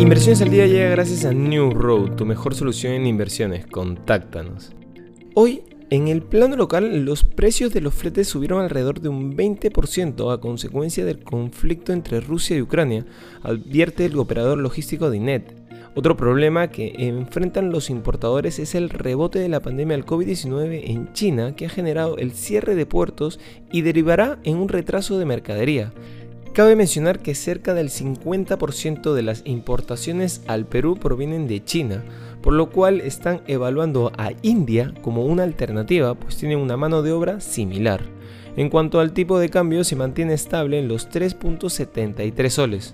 Inversiones al día llega gracias a New Road, tu mejor solución en inversiones. Contáctanos. Hoy, en el plano local, los precios de los fletes subieron alrededor de un 20% a consecuencia del conflicto entre Rusia y Ucrania, advierte el operador logístico de INET. Otro problema que enfrentan los importadores es el rebote de la pandemia del COVID-19 en China, que ha generado el cierre de puertos y derivará en un retraso de mercadería. Cabe mencionar que cerca del 50% de las importaciones al Perú provienen de China, por lo cual están evaluando a India como una alternativa, pues tienen una mano de obra similar. En cuanto al tipo de cambio, se mantiene estable en los 3.73 soles.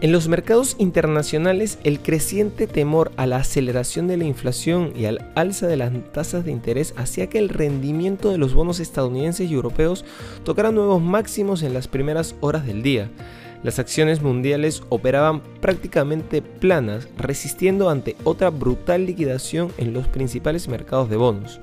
En los mercados internacionales, el creciente temor a la aceleración de la inflación y al alza de las tasas de interés hacía que el rendimiento de los bonos estadounidenses y europeos tocara nuevos máximos en las primeras horas del día. Las acciones mundiales operaban prácticamente planas, resistiendo ante otra brutal liquidación en los principales mercados de bonos.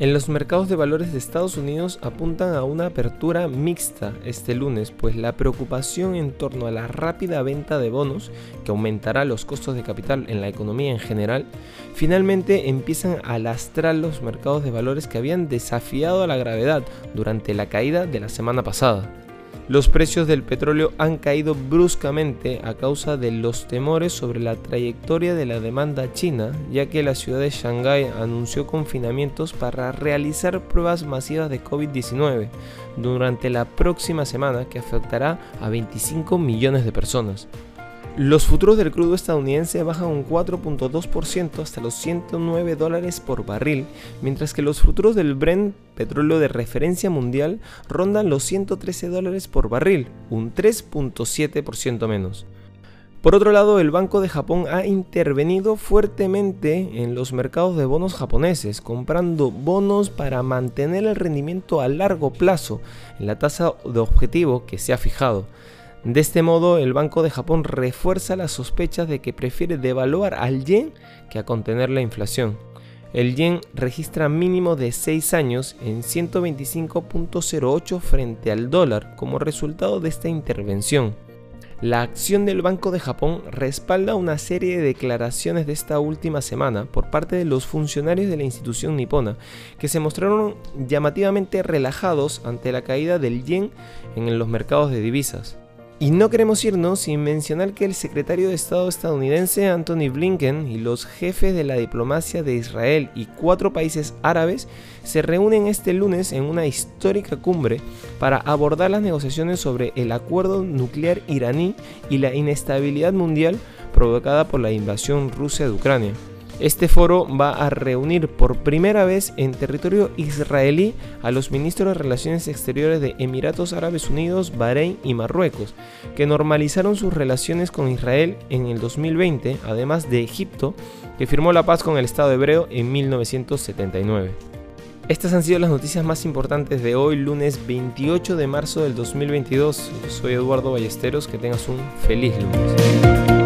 En los mercados de valores de Estados Unidos apuntan a una apertura mixta este lunes, pues la preocupación en torno a la rápida venta de bonos, que aumentará los costos de capital en la economía en general, finalmente empiezan a lastrar los mercados de valores que habían desafiado a la gravedad durante la caída de la semana pasada. Los precios del petróleo han caído bruscamente a causa de los temores sobre la trayectoria de la demanda china, ya que la ciudad de Shanghái anunció confinamientos para realizar pruebas masivas de COVID-19 durante la próxima semana que afectará a 25 millones de personas. Los futuros del crudo estadounidense bajan un 4.2% hasta los 109 dólares por barril, mientras que los futuros del Brent, petróleo de referencia mundial, rondan los 113 dólares por barril, un 3.7% menos. Por otro lado, el Banco de Japón ha intervenido fuertemente en los mercados de bonos japoneses, comprando bonos para mantener el rendimiento a largo plazo en la tasa de objetivo que se ha fijado. De este modo, el Banco de Japón refuerza las sospechas de que prefiere devaluar al yen que a contener la inflación. El yen registra mínimo de 6 años en 125.08 frente al dólar como resultado de esta intervención. La acción del Banco de Japón respalda una serie de declaraciones de esta última semana por parte de los funcionarios de la institución nipona, que se mostraron llamativamente relajados ante la caída del yen en los mercados de divisas. Y no queremos irnos sin mencionar que el secretario de Estado estadounidense Anthony Blinken y los jefes de la diplomacia de Israel y cuatro países árabes se reúnen este lunes en una histórica cumbre para abordar las negociaciones sobre el acuerdo nuclear iraní y la inestabilidad mundial provocada por la invasión rusa de Ucrania. Este foro va a reunir por primera vez en territorio israelí a los ministros de Relaciones Exteriores de Emiratos Árabes Unidos, Bahrein y Marruecos, que normalizaron sus relaciones con Israel en el 2020, además de Egipto, que firmó la paz con el Estado hebreo en 1979. Estas han sido las noticias más importantes de hoy, lunes 28 de marzo del 2022. soy Eduardo Ballesteros, que tengas un feliz lunes.